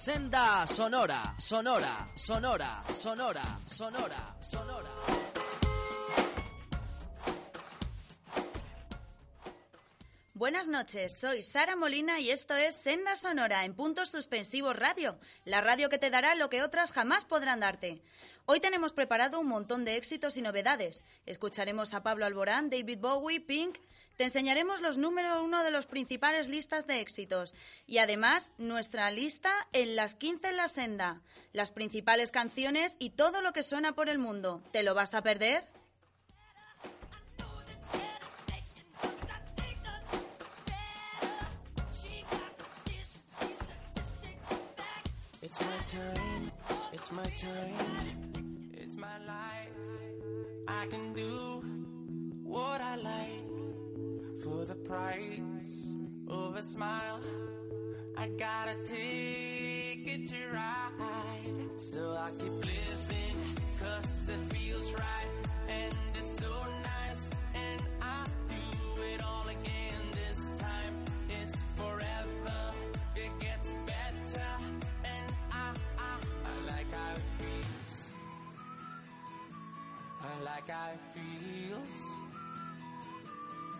Senda Sonora, Sonora, Sonora, Sonora, Sonora, Sonora. Buenas noches, soy Sara Molina y esto es Senda Sonora en puntos suspensivos radio, la radio que te dará lo que otras jamás podrán darte. Hoy tenemos preparado un montón de éxitos y novedades. Escucharemos a Pablo Alborán, David Bowie, Pink, te enseñaremos los números uno de los principales listas de éxitos y además nuestra lista en las 15 en la senda, las principales canciones y todo lo que suena por el mundo. ¿Te lo vas a perder? It's my life. I can do what I like the price of a smile. I gotta take it to ride. So I keep living, cause it feels right. And it's so nice, and I do it all again this time. It's forever, it gets better. And I, I, I like how it feels. I like how it feels.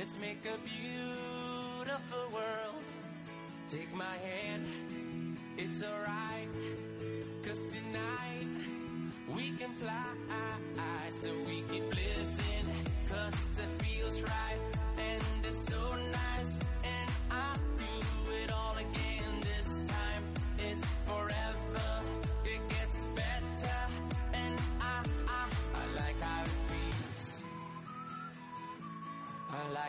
Let's make a beautiful world. Take my hand, it's alright. Cause tonight we can fly.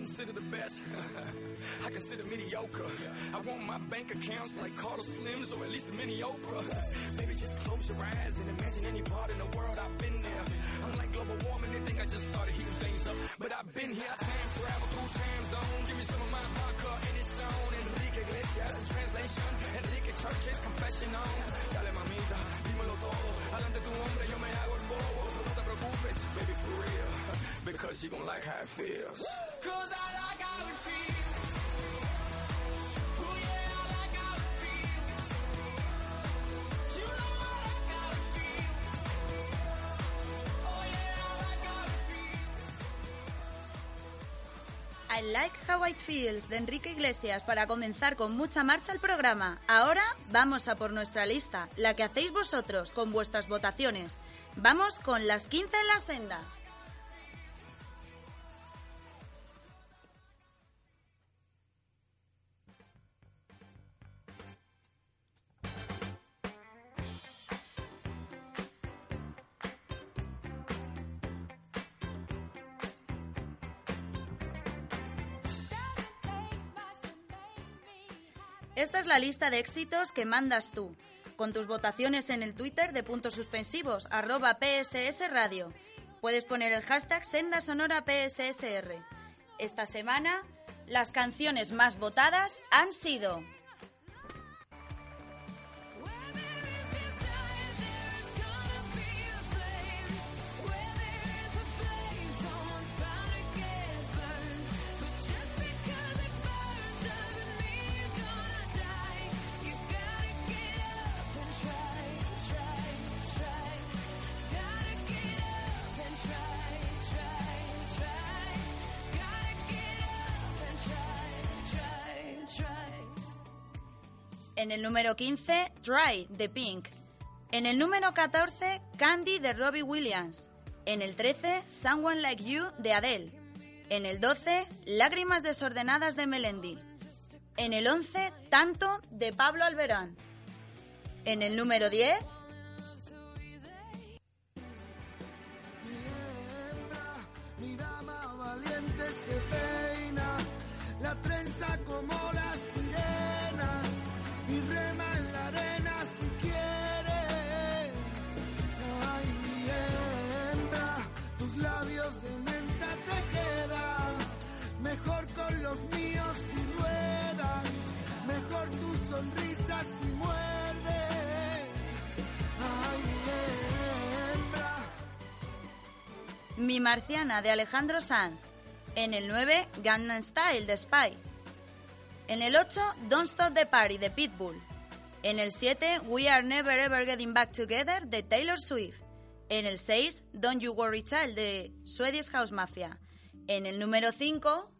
Consider the best. I consider mediocre. I want my bank accounts like Carter Slims or at least a mini Oprah. Baby, just close your eyes and imagine any part in the world I've been there. Unlike global warming, they think I just started heating things up. But I've been here, I time travel through time zones. Give me some of my vodka and it's on. Enrique Iglesias in translation. Enrique Church's confession on. Dale mamita, dímelo todo. Adelante tu hombre, yo me hago el bobo. No te preocupes, baby, for real. Because you gon' like how it feels. Cause I like how it feels. Oh yeah, I like how it feels. You know I like how it feels. Oh yeah, I like how it feels. I Like How It Feels de Enrique Iglesias para comenzar con mucha marcha el programa. Ahora vamos a por nuestra lista, la que hacéis vosotros con vuestras votaciones. Vamos con las 15 en la senda. Esta es la lista de éxitos que mandas tú, con tus votaciones en el Twitter de puntos suspensivos, arroba PSS Radio. Puedes poner el hashtag Senda Sonora PSSR. Esta semana, las canciones más votadas han sido En el número 15, Try de Pink. En el número 14, Candy de Robbie Williams. En el 13, Someone Like You de Adele. En el 12, Lágrimas desordenadas de Melendi. En el 11, Tanto de Pablo Alberán. En el número 10, Mi dama valiente se peina, la trenza como la los míos si ruedan, mejor tu sonrisa si muerde. Ay, mi. Mi Marciana de Alejandro Sanz. En el 9, Gangnam Style de Spy. En el 8, Don't Stop the Party de Pitbull. En el 7, We Are Never Ever Getting Back Together de Taylor Swift. En el 6, Don't You Worry Child de Swedish House Mafia. En el número 5,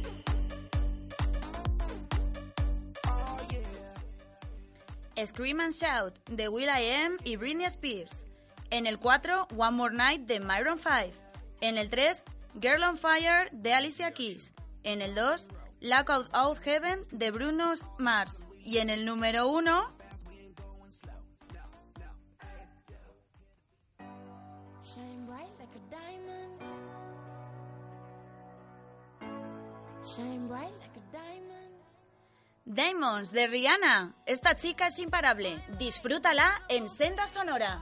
Scream and Shout de will.i.am y Britney Spears. En el 4, One More Night de Myron 5. En el 3, Girl on Fire de Alicia Keys. En el 2, Lack Out Heaven de Bruno Mars. Y en el número 1, Shine bright like a diamond. Shine bright like. Diamonds de Rihanna. Esta chica es imparable. Disfrútala en Senda Sonora.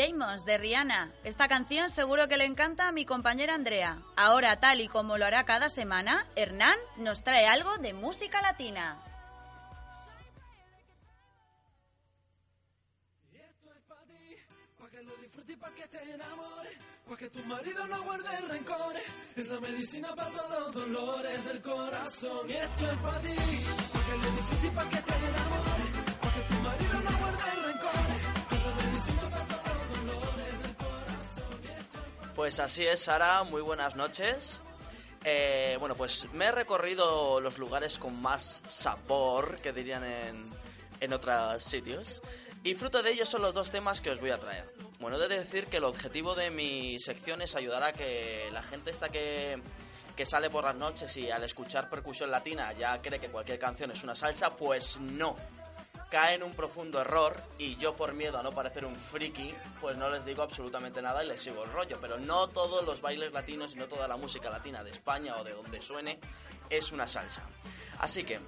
Demons de Rihanna. Esta canción seguro que le encanta a mi compañera Andrea. Ahora, tal y como lo hará cada semana, Hernán nos trae algo de música latina. Para que tu marido no guarde rencores. Es la medicina para todos los dolores del corazón. Y esto es para ti, para que lo disfrutes y para que te enamores, para que tu marido no guarde rencores. Pues así es, Sara, muy buenas noches. Eh, bueno, pues me he recorrido los lugares con más sabor, que dirían en, en otros sitios, y fruto de ello son los dos temas que os voy a traer. Bueno, he de decir que el objetivo de mi sección es ayudar a que la gente esta que, que sale por las noches y al escuchar percusión latina ya cree que cualquier canción es una salsa, pues no cae en un profundo error y yo por miedo a no parecer un friki, pues no les digo absolutamente nada y les sigo el rollo. Pero no todos los bailes latinos y no toda la música latina de España o de donde suene es una salsa. Así que,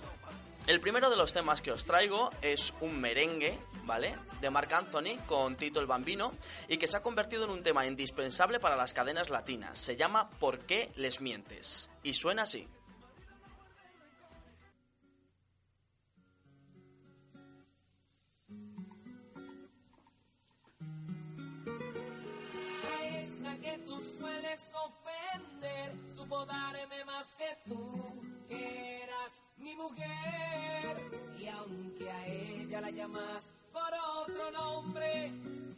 el primero de los temas que os traigo es un merengue, ¿vale? De Marc Anthony con Tito el Bambino y que se ha convertido en un tema indispensable para las cadenas latinas. Se llama ¿Por qué les mientes? Y suena así. Supo darme más que tú, que eras mi mujer. Y aunque a ella la llamas por otro nombre,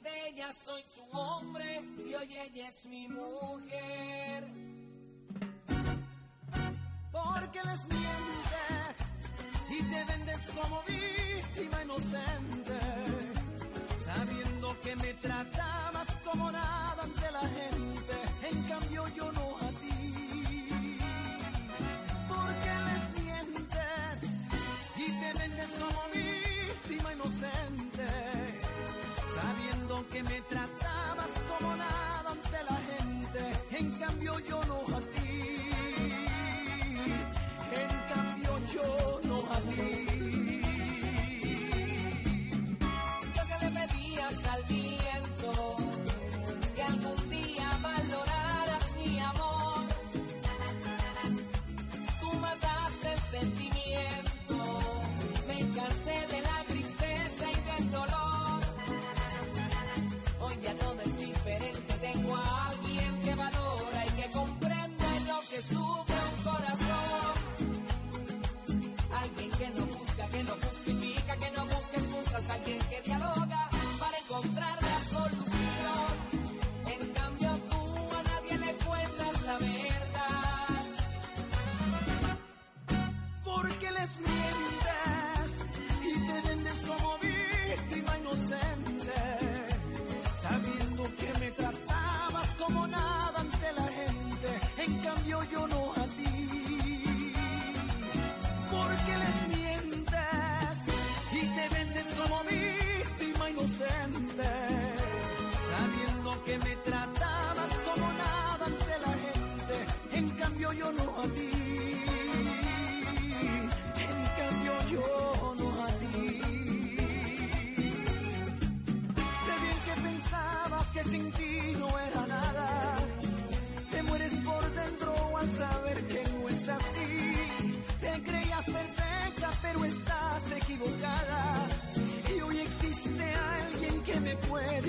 de ella soy su hombre y hoy ella es mi mujer. porque les mientes y te vendes como víctima inocente, sabiendo que me tratabas como nada ante la gente, en cambio yo no a ti. Vendes como víctima inocente, sabiendo que me tratabas como nada ante la gente, en cambio yo no a.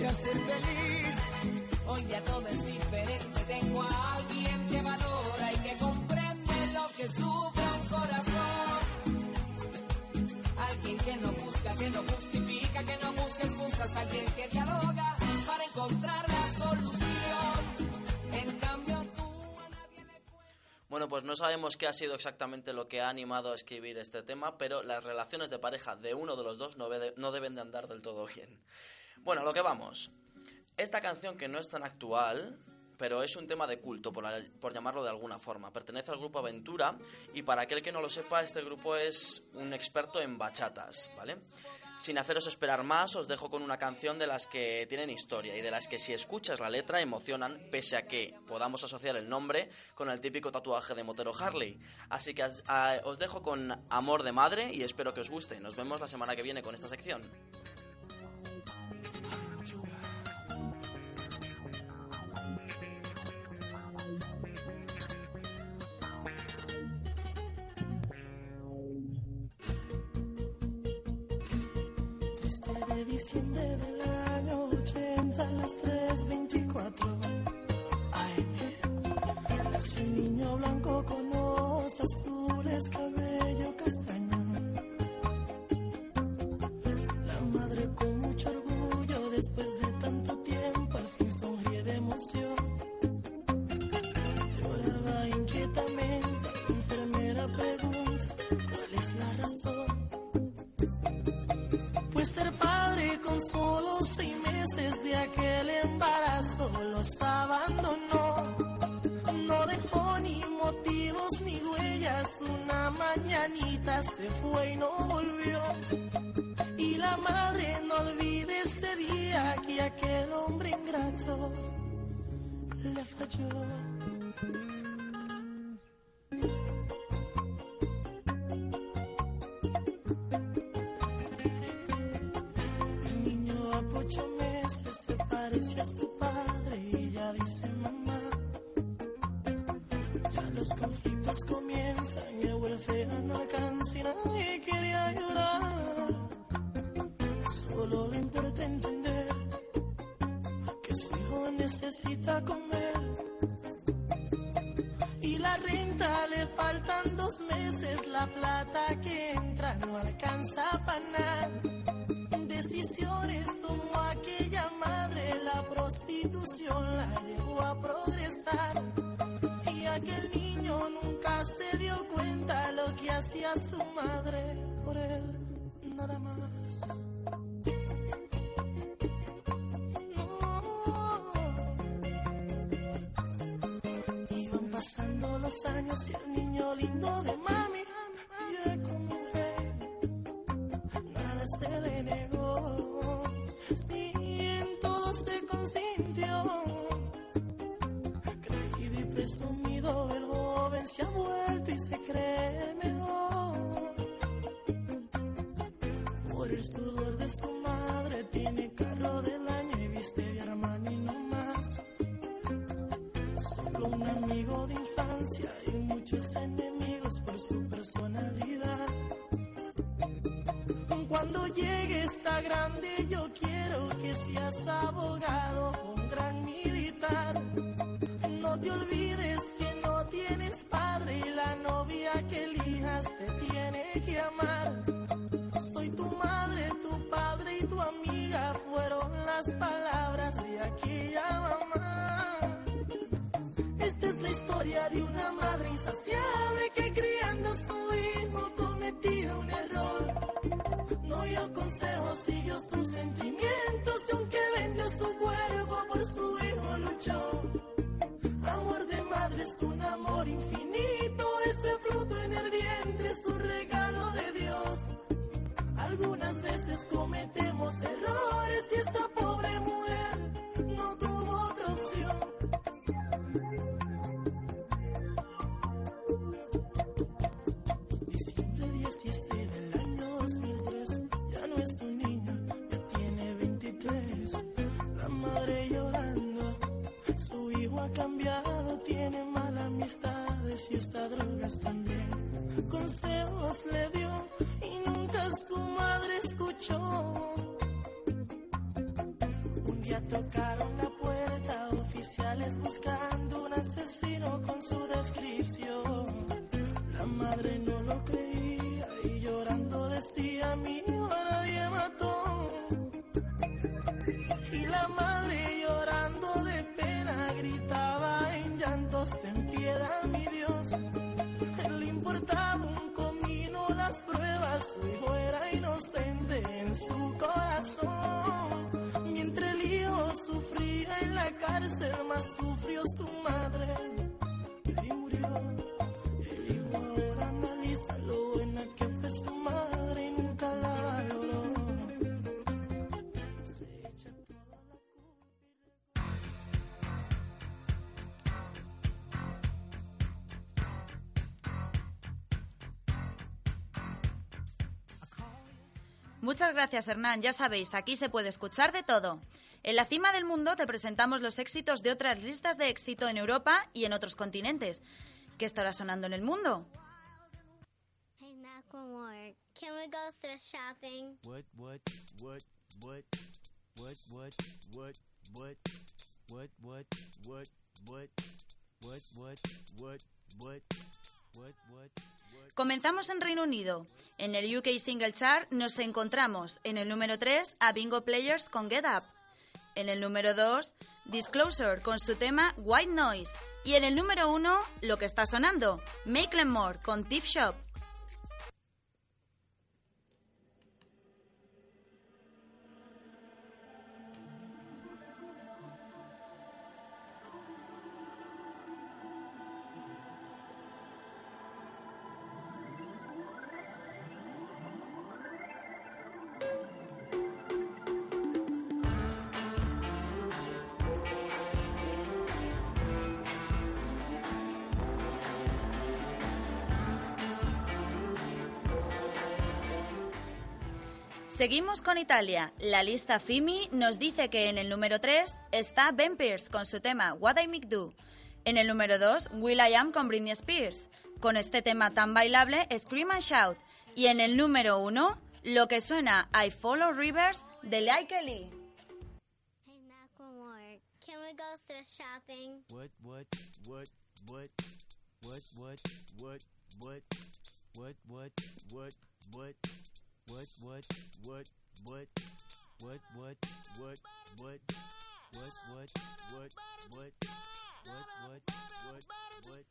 puede hacer feliz. Hoy ya todo es diferente, tengo a alguien que valora y que comprende lo que sufre un corazón. Alguien que no busca, que no justifica, que no busca excusas, alguien que dialoga para encontrar la solución. En cambio tú a nadie le Bueno, pues no sabemos qué ha sido exactamente lo que ha animado a escribir este tema, pero las relaciones de pareja de uno de los dos no, ve- no deben de andar del todo bien. Bueno, lo que vamos. Esta canción que no es tan actual, pero es un tema de culto, por, por llamarlo de alguna forma. Pertenece al grupo Aventura y para aquel que no lo sepa, este grupo es un experto en bachatas, ¿vale? Sin haceros esperar más, os dejo con una canción de las que tienen historia y de las que si escuchas la letra emocionan, pese a que podamos asociar el nombre con el típico tatuaje de motero Harley. Así que os dejo con Amor de Madre y espero que os guste. Nos vemos la semana que viene con esta sección. Diciembre del año 80 a las 3.24 AM. Un niño blanco con ojos azules, cabello castaño. La madre con mucho orgullo, después de tanto tiempo, al fin sonríe de emoción. Lloraba inquietamente, la enfermera pregunta, ¿cuál es la razón? Pues ser padre con solo seis meses de aquel embarazo los abandonó. No dejó ni motivos ni huellas. Una mañanita se fue y no volvió. Y la madre no olvide ese día que aquel hombre ingrato le falló. A su padre y ella dice mamá. Ya los conflictos comienzan y el welfare no alcanza y nadie quiere ayudar. Solo le importa entender que su hijo necesita comer. Y la renta le faltan dos meses, la plata que entra no alcanza para nada decisiones prostitución la llevó a progresar. Y aquel niño nunca se dio cuenta lo que hacía su madre por él, nada más. Iban pasando los años y el niño lindo de mami vivía como nada se le negó. Sí, se consintió. Creído y presumido, el joven se ha vuelto y se cree mejor. Por el sudor de su madre, tiene carro del año y viste de Armani no más. Solo un amigo de infancia y muchos enemigos por su personalidad. Cuando llegues a grande yo quiero que seas abogado, un gran militar. No te olvides que no tienes padre y la novia que elijas te tiene que amar. Soy tu madre, tu padre y tu amiga fueron las palabras de aquella mamá. Esta es la historia de una madre insaciable consejos, siguió sus sentimientos y aunque vendió su cuerpo por su hijo luchó. Amor de madre es un amor infinito, ese fruto en el vientre es un regalo de Dios. Algunas veces cometemos errores y esa pobre mujer no tuvo otra opción. Un niño, ya tiene 23. La madre llorando, su hijo ha cambiado, tiene malas amistades y usa drogas también. Consejos le dio y nunca su madre escuchó. Un día tocaron la puerta, oficiales buscando un asesino con su descripción. La madre no lo creía y llorando decía, mi hijo llantos, ten piedad, mi Dios. Le importaba un comino las pruebas, su hijo era inocente en su corazón. Mientras el hijo sufría en la cárcel, más sufrió su madre. Muchas gracias, Hernán. Ya sabéis, aquí se puede escuchar de todo. En la cima del mundo te presentamos los éxitos de otras listas de éxito en Europa y en otros continentes. ¿Qué estará sonando en el mundo? Hey, Comenzamos en Reino Unido. En el UK Single Chart nos encontramos en el número 3 a Bingo Players con Get Up. En el número 2, Disclosure con su tema White Noise. Y en el número 1, lo que está sonando, Macklemore con Thief Shop. Seguimos con Italia. La lista FIMI nos dice que en el número 3 está Ben Pierce con su tema What I Make Do. En el número 2, Will I Am con Britney Spears, con este tema tan bailable Scream and Shout. Y en el número 1, lo que suena I Follow Rivers de Like Lee. Can we go thrift shopping? what, what, what, what, what, what, what, what, what, what, what, what, what, what, what, what, what, what, what, what, what, what, what, what, what, what, what,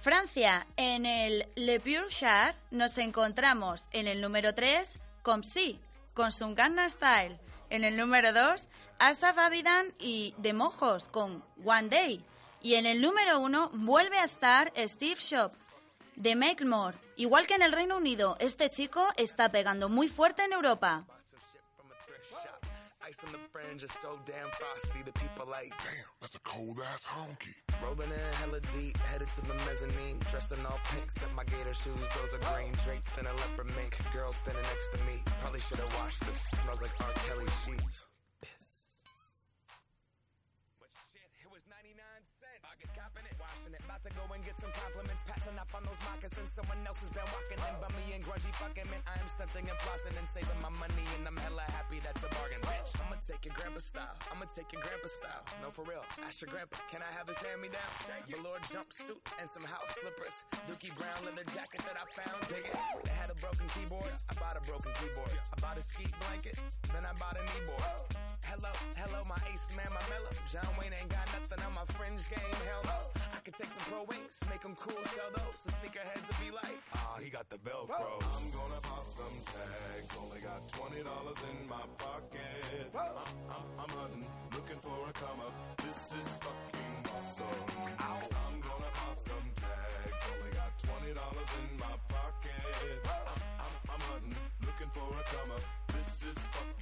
Francia, en el Le Pure Chart nos encontramos en el número 3 con Psy, con su Gangnam Style. En el número 2, Asaf Avidan y De Mojos con One Day. Y en el número 1 vuelve a estar Steve Shop de Make More. Igual que en el Reino Unido, este chico está pegando muy fuerte en Europa. Smells like R. Kelly sheets. To go and get some compliments. Passing up on those moccasins. Someone else has been walking in by me and grungy fucking man. I am stunting and flossing and saving my money. And I'm hella happy that's a bargain, bitch. I'ma take your grandpa style. I'ma take your grandpa style. No, for real. Ask your grandpa, can I have his hand me down? Velour jumpsuit and some house slippers. Dookie brown leather jacket that I found. Dig it. They had a broken keyboard. I bought a broken keyboard. I bought a ski blanket. Then I bought a kneeboard. Hello, hello, my ace man, my mellow. John Wayne ain't got nothing on my fringe game. Hell no. I could take some wings, make them cool, sell those. The sneakerheads will be like, ah, he got the Velcro. I'm gonna pop some tags. Only got twenty dollars in my pocket. I'm, I'm, I'm hunting, looking for a come up. This is fucking awesome. I'm gonna pop some tags. Only got twenty dollars in my pocket. I'm, I'm, I'm hunting, looking for a come up. This is fucking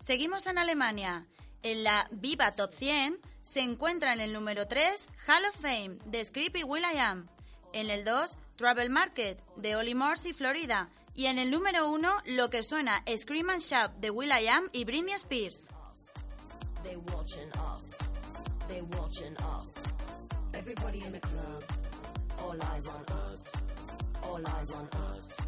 Seguimos en Alemania. En la Viva Top 100 se encuentra en el número 3 Hall of Fame de Script y Will.i.am. En el 2, Travel Market, de Olly Morse y Florida. Y en el número 1, lo que suena Scream and Shout, de Will.i.am y Britney Spears. They watching us. They watching us. Everybody in the club. All eyes on us. All eyes on us.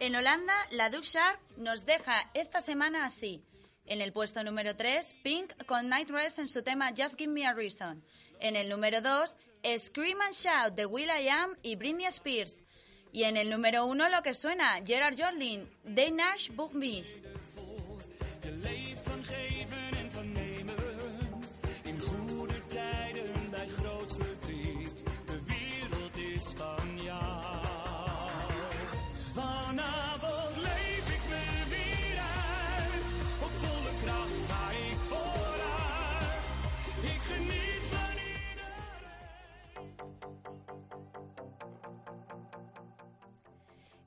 En Holanda, la Duke Shark nos deja esta semana así. En el puesto número 3, Pink con Night Dress en su tema Just Give Me a Reason. En el número 2, Scream and Shout de Will.i.am y Britney Spears. Y en el número 1 lo que suena, Gerard Joling, de Nash Book.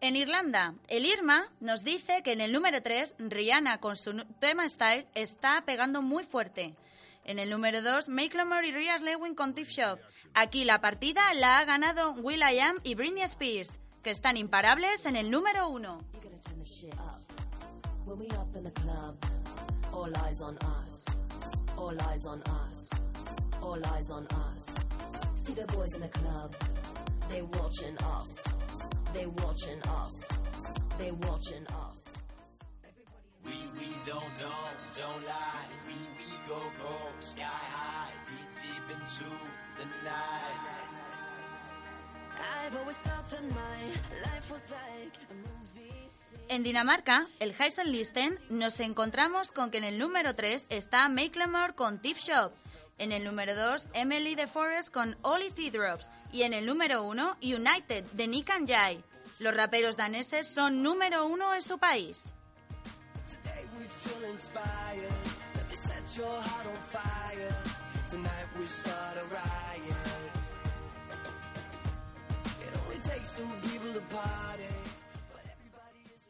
En Irlanda, el Irma nos dice que en el número 3, Rihanna con su tema Style está pegando muy fuerte. En el número 2, Macklemore y Rhea Lewin con Tip Shop. Aquí la partida la ha ganado Will.i.am y Britney Spears, que están imparables en el número 1. They watching us. They watching us. We, we don't, don't, don't lie. We, we go, go, sky high, deep, deep into the night. I've always felt that my life was like a movie. En Dinamarca, el Heisenlisten, nos encontramos con que en el número 3 está Macklemore con Tip Shop. En el número 2, Emily de Forest con Ollie Theodrops. Y en el número 1, United de Nick and Jay. Los raperos daneses son número 1 en su país. Your heart on. It.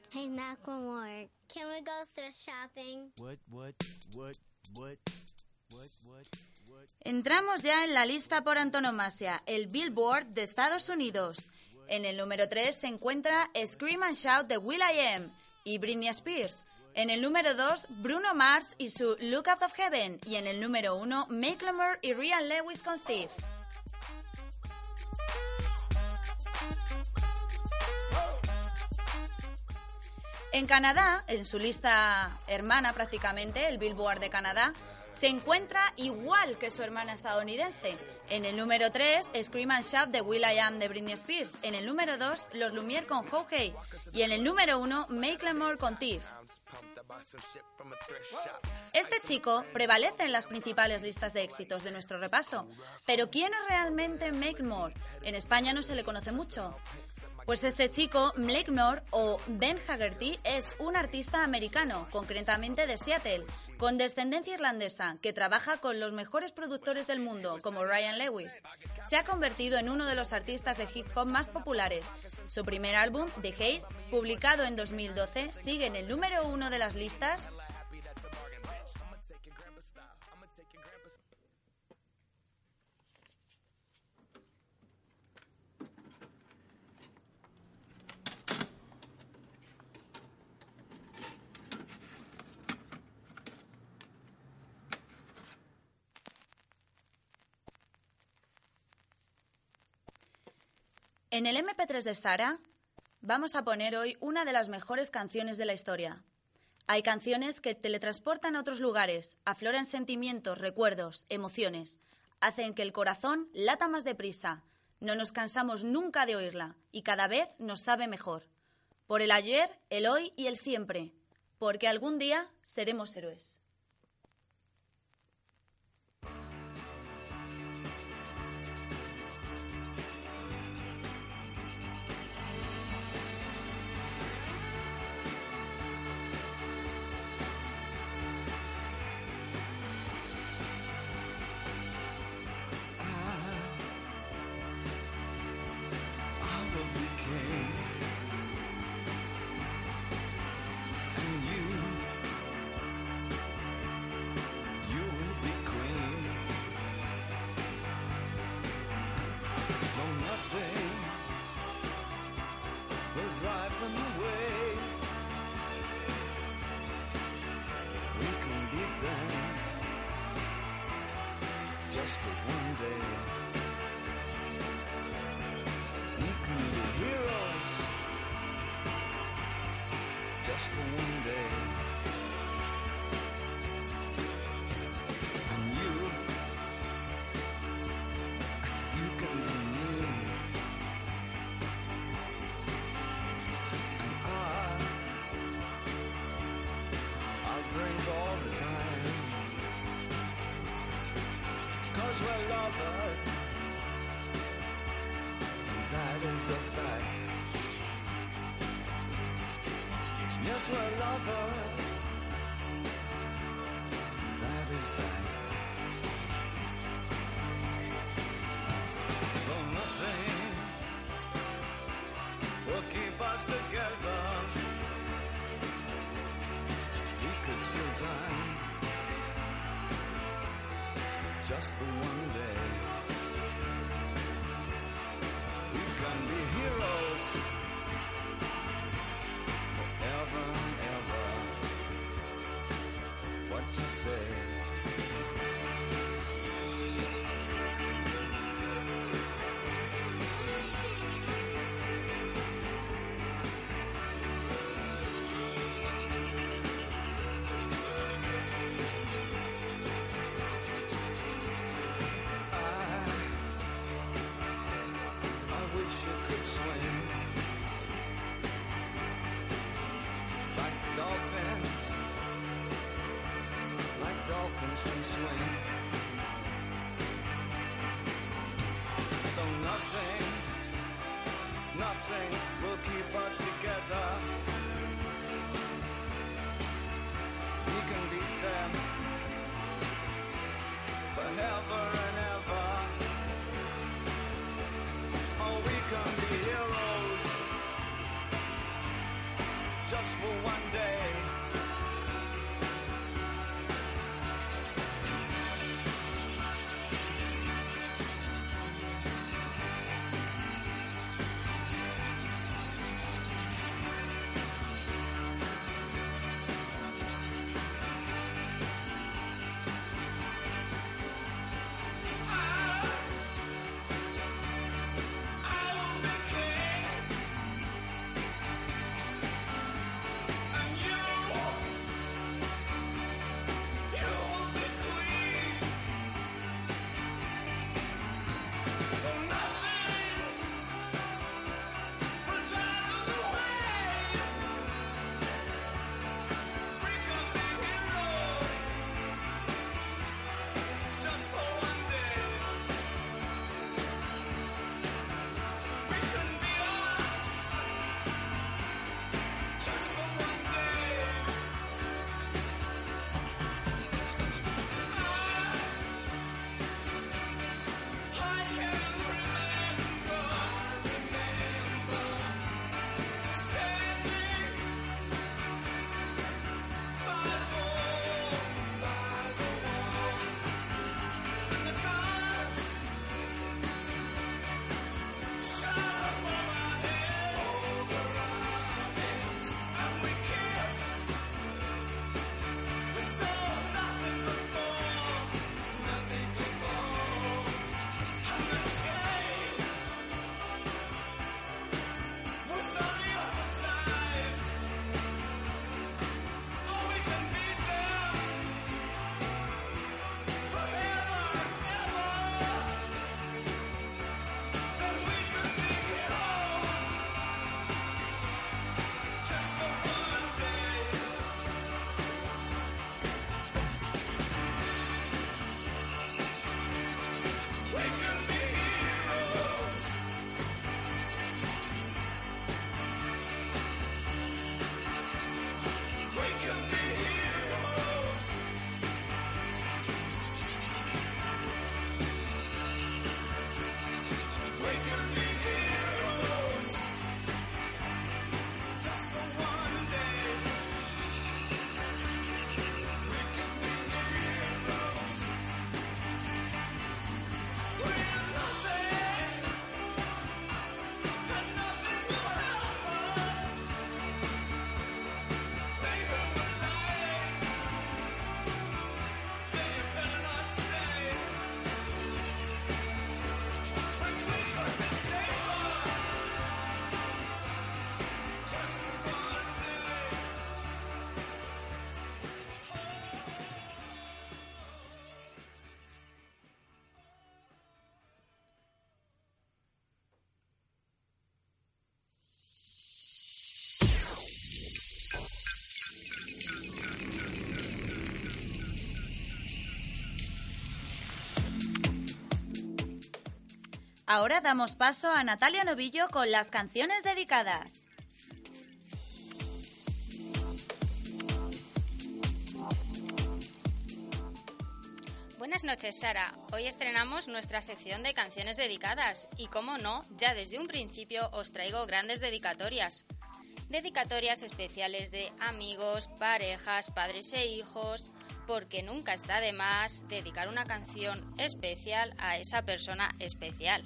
Hey, Macklemore, can we go thrift shopping? What, what, what, what, what, what, what? Entramos ya en la lista por antonomasia, el Billboard de Estados Unidos. En el número 3 se encuentra Scream and Shout de Will.i.am y Britney Spears. En el número 2, Bruno Mars y su Look Out of Heaven. Y en el número 1, Macklemore y Ryan Lewis con Steve. En Canadá, en su lista hermana prácticamente, el Billboard de Canadá, se encuentra igual que su hermana estadounidense. En el número 3, Scream and Shout de Will.i.am de Britney Spears. En el número 2, Los Lumière con Ho Hey. Y en el número 1, Macklemore con Tiff. Este chico prevalece en las principales listas de éxitos de nuestro repaso. Pero ¿quién es realmente Macklemore? En España no se le conoce mucho. Pues este chico, Macklemore o Ben Haggerty, es un artista americano, concretamente de Seattle, con descendencia irlandesa, que trabaja con los mejores productores del mundo, como Ryan Lewis. Se ha convertido en uno de los artistas de hip hop más populares. Su primer álbum, The Haze, publicado en 2012, sigue en el número uno de las listas En el MP3 de Sara vamos a poner hoy una de las mejores canciones de la historia. Hay canciones que teletransportan a otros lugares, afloran sentimientos, recuerdos, emociones, hacen que el corazón lata más deprisa. No nos cansamos nunca de oírla y cada vez nos sabe mejor. Por el ayer, el hoy y el siempre. Porque algún día seremos héroes. Is a fact. Yes, we're lovers. That is that. Though nothing will keep us together, we could still die just for one day. be a hero. You could swim like dolphins, like dolphins can swim. Though nothing, nothing will keep us together. We can beat them forever heroes just for one day. Ahora damos paso a Natalia Novillo con las canciones dedicadas. Buenas noches, Sara. Hoy estrenamos nuestra sección de canciones dedicadas y, como no, ya desde un principio os traigo grandes dedicatorias. Dedicatorias especiales de amigos, parejas, padres e hijos, porque nunca está de más dedicar una canción especial a esa persona especial.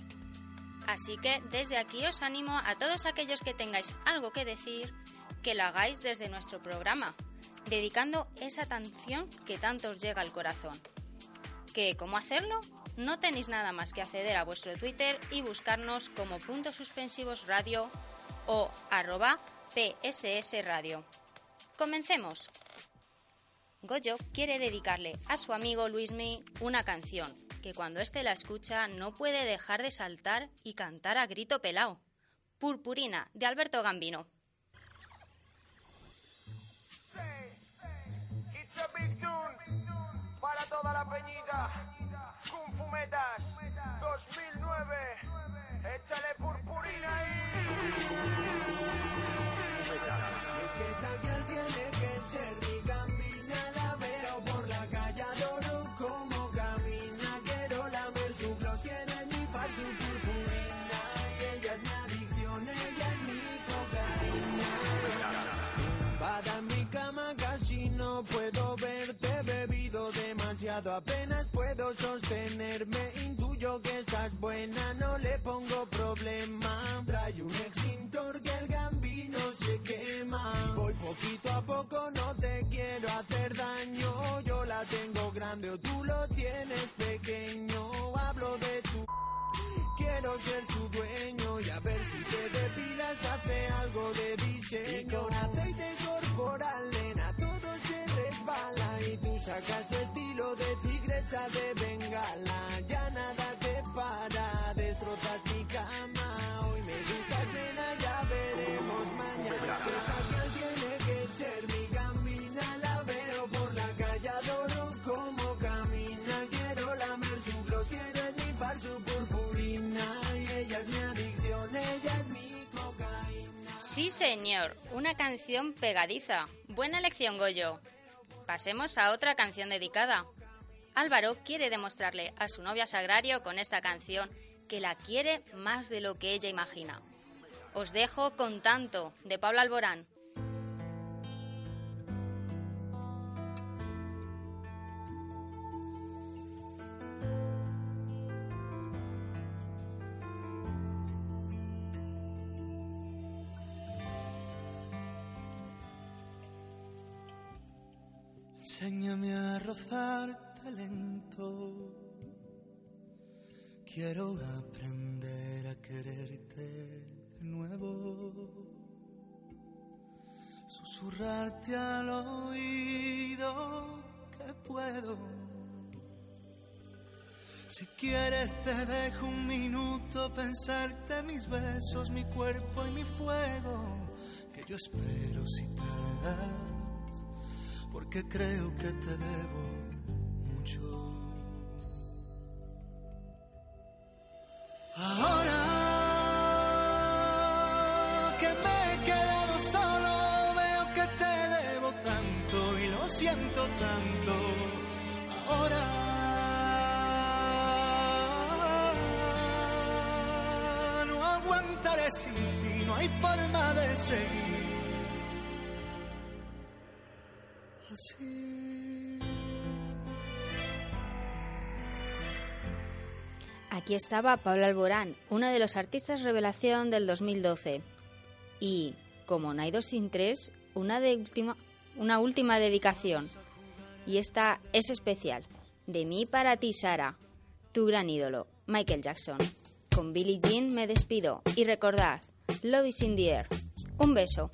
Así que desde aquí os animo a todos aquellos que tengáis algo que decir, que lo hagáis desde nuestro programa, dedicando esa canción que tanto os llega al corazón. ¿Que cómo hacerlo? No tenéis nada más que acceder a vuestro Twitter y buscarnos como puntos suspensivos radio o arroba PSS Radio. Comencemos. Goyo quiere dedicarle a su amigo Luismi una canción que cuando éste la escucha no puede dejar de saltar y cantar a grito pelao. Purpurina, de Alberto Gambino. Para toda la peñita. Kung Fu Metas 2009. Échale purpurina apenas puedo sostenerme, intuyo que estás buena, no le pongo problema, trae un extintor que el gambino se quema, voy poquito a poco, no te quiero hacer daño, yo la tengo grande o tú Sí, señor, una canción pegadiza. Buena elección, Goyo. Pasemos a otra canción dedicada. Álvaro quiere demostrarle a su novia Sagrario con esta canción que la quiere más de lo que ella imagina. Os dejo con tanto de Pablo Alborán. Talento. Quiero aprender a quererte de nuevo. Susurrarte al oído que puedo. Si quieres te dejo un minuto pensarte mis besos, mi cuerpo y mi fuego. Que yo espero si tardas porque creo que te debo Ahora que me he quedado solo, veo que te debo tanto y lo siento tanto. Ahora no aguantaré sin ti, no hay forma de seguir. Aquí estaba Pablo Alborán, uno de los artistas revelación del 2012. Y, como no hay dos sin tres, una, última, una última dedicación. Y esta es especial. De mí para ti, Sara, tu gran ídolo, Michael Jackson. Con Billie Jean me despido y recordad, Love is in the air. Un beso.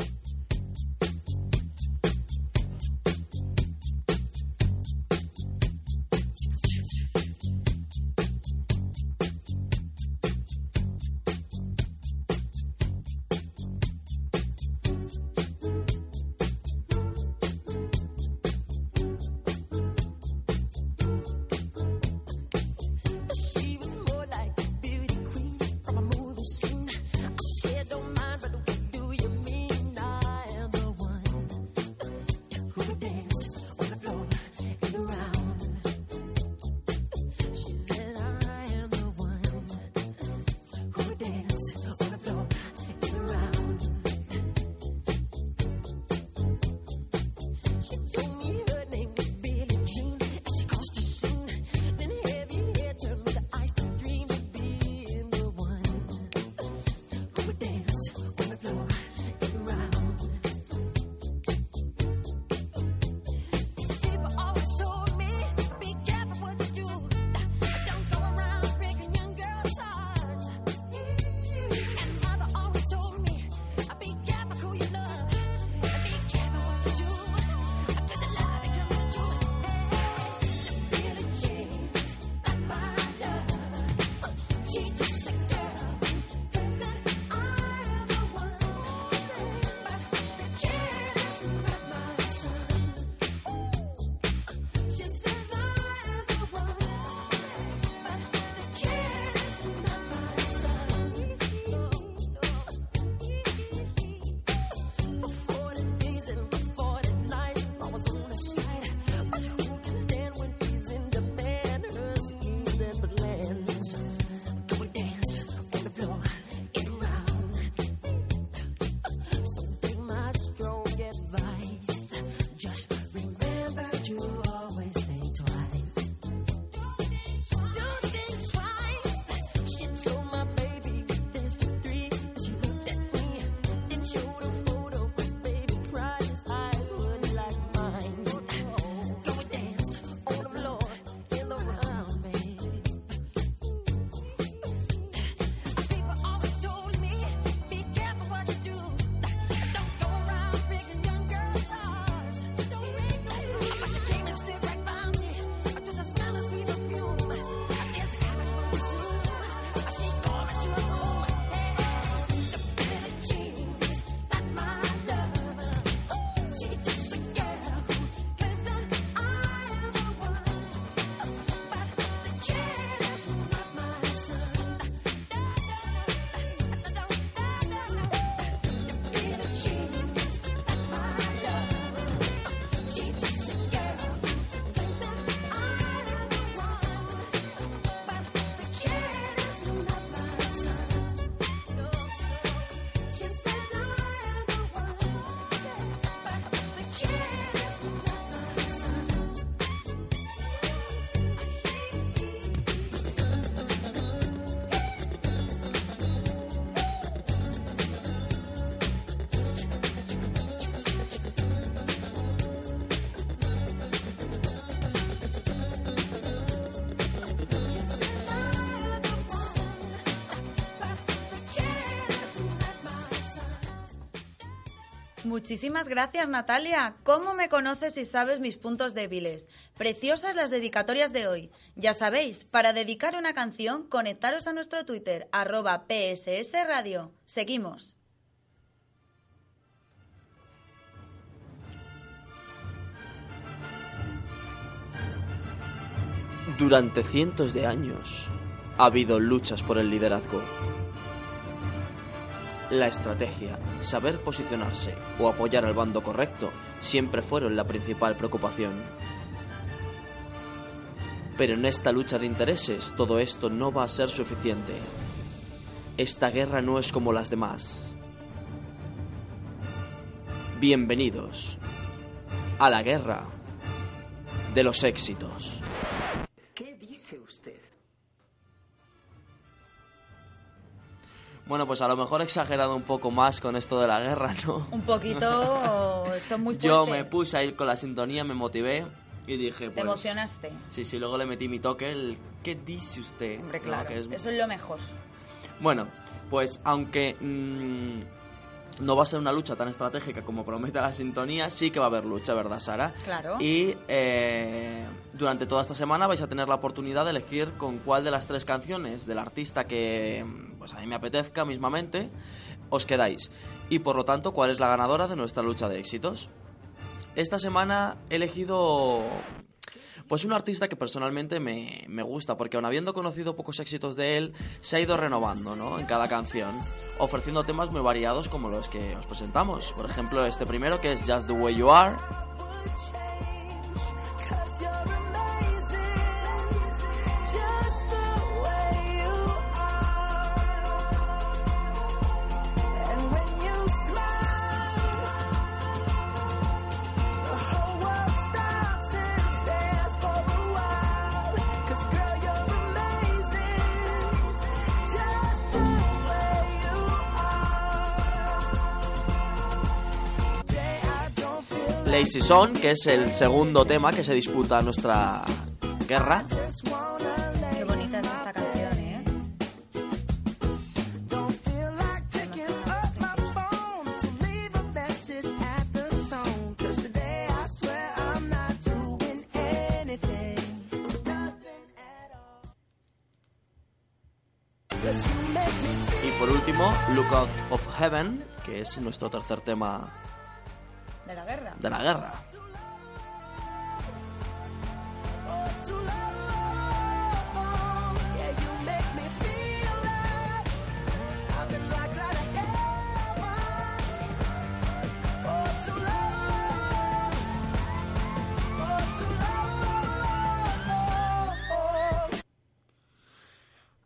Muchísimas gracias, Natalia. ¿Cómo me conoces y sabes mis puntos débiles? Preciosas las dedicatorias de hoy. Ya sabéis, para dedicar una canción, conectaros a nuestro Twitter, arroba PSS Radio. Seguimos. Durante cientos de años ha habido luchas por el liderazgo. La estrategia, saber posicionarse o apoyar al bando correcto siempre fueron la principal preocupación. Pero en esta lucha de intereses todo esto no va a ser suficiente. Esta guerra no es como las demás. Bienvenidos a la guerra de los éxitos. Bueno, pues a lo mejor he exagerado un poco más con esto de la guerra, ¿no? Un poquito... Esto es muy fuerte. Yo me puse a ir con la sintonía, me motivé y dije, Te pues... emocionaste. Sí, sí, luego le metí mi toque, el ¿qué dice usted? Hombre, ¿No? claro. Que es- Eso es lo mejor. Bueno, pues aunque mm, no va a ser una lucha tan estratégica como promete la sintonía, sí que va a haber lucha, ¿verdad, Sara? Claro. Y eh, durante toda esta semana vais a tener la oportunidad de elegir con cuál de las tres canciones del artista que mm, pues a mí me apetezca mismamente os quedáis. Y por lo tanto, cuál es la ganadora de nuestra lucha de éxitos. Esta semana he elegido pues un artista que personalmente me, me gusta, porque aun habiendo conocido pocos éxitos de él, se ha ido renovando, ¿no? En cada canción, ofreciendo temas muy variados como los que os presentamos. Por ejemplo, este primero que es Just the Way You Are. Lazy Song, que es el segundo tema que se disputa nuestra guerra. Qué bonita es esta canción, ¿eh? Y por último, Look Out of Heaven, que es nuestro tercer tema De la guerra. de la guerra.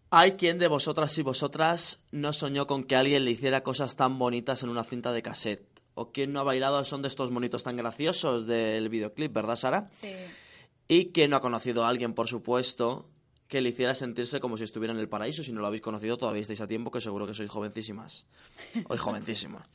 Hay quien de vosotras y vosotras no soñó con que alguien le hiciera cosas tan bonitas en una cinta de cassette o quién no ha bailado son de estos monitos tan graciosos del videoclip, ¿verdad, Sara? Sí. Y quién no ha conocido a alguien, por supuesto, que le hiciera sentirse como si estuviera en el paraíso. Si no lo habéis conocido, todavía estáis a tiempo, que seguro que sois jovencísimas. Hoy jovencísimas.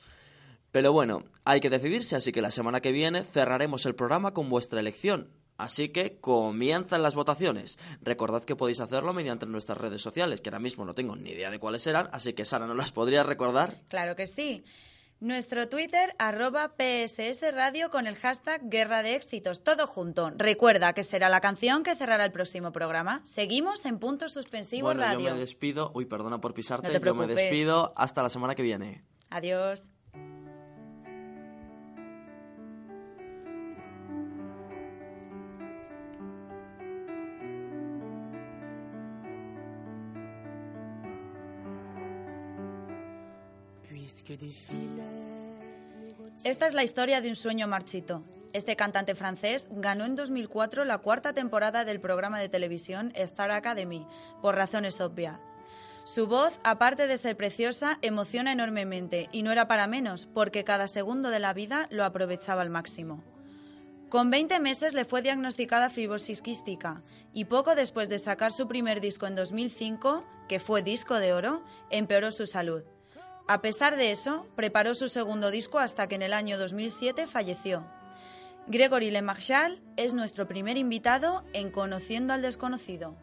Pero bueno, hay que decidirse, así que la semana que viene cerraremos el programa con vuestra elección. Así que comienzan las votaciones. Recordad que podéis hacerlo mediante nuestras redes sociales, que ahora mismo no tengo ni idea de cuáles serán, así que Sara no las podría recordar. Claro que sí. Nuestro Twitter, arroba PSS Radio con el hashtag Guerra de Éxitos, todo junto. Recuerda que será la canción que cerrará el próximo programa. Seguimos en Punto Suspensivo bueno, Radio. yo me despido. Uy, perdona por pisarte. No te yo me despido. Hasta la semana que viene. Adiós. Esta es la historia de un sueño marchito. Este cantante francés ganó en 2004 la cuarta temporada del programa de televisión Star Academy, por razones obvias. Su voz, aparte de ser preciosa, emociona enormemente y no era para menos, porque cada segundo de la vida lo aprovechaba al máximo. Con 20 meses le fue diagnosticada fibrosis quística y poco después de sacar su primer disco en 2005, que fue disco de oro, empeoró su salud. A pesar de eso, preparó su segundo disco hasta que en el año 2007 falleció. Gregory Le Marchal es nuestro primer invitado en Conociendo al Desconocido.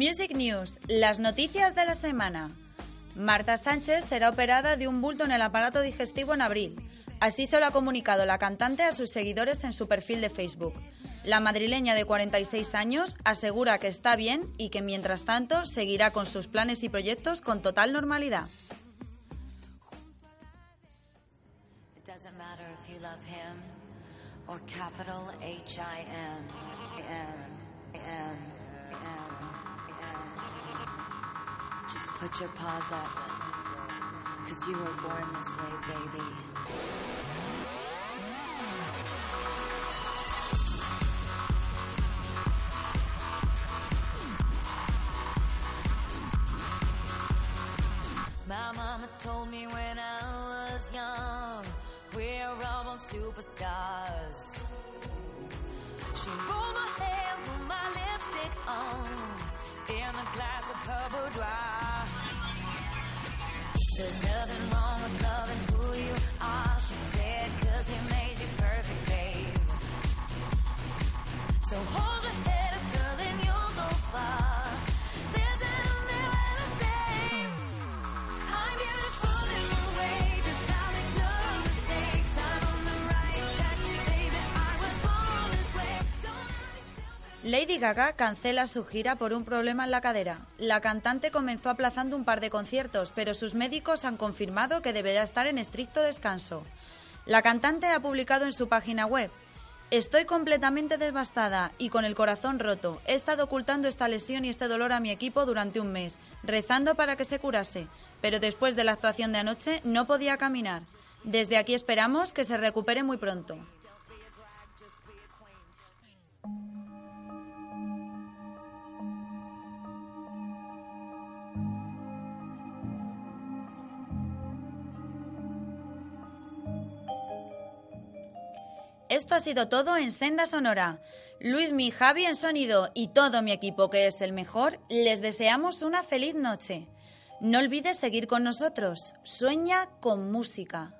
Music News, las noticias de la semana. Marta Sánchez será operada de un bulto en el aparato digestivo en abril. Así se lo ha comunicado la cantante a sus seguidores en su perfil de Facebook. La madrileña de 46 años asegura que está bien y que mientras tanto seguirá con sus planes y proyectos con total normalidad. Lady Gaga cancela su gira por un problema en la cadera. La cantante comenzó aplazando un par de conciertos, pero sus médicos han confirmado que deberá estar en estricto descanso. La cantante ha publicado en su página web Estoy completamente devastada y con el corazón roto. He estado ocultando esta lesión y este dolor a mi equipo durante un mes, rezando para que se curase, pero después de la actuación de anoche no podía caminar. Desde aquí esperamos que se recupere muy pronto. Esto ha sido todo en Senda Sonora. Luis, mi Javi en sonido y todo mi equipo que es el mejor, les deseamos una feliz noche. No olvides seguir con nosotros. Sueña con música.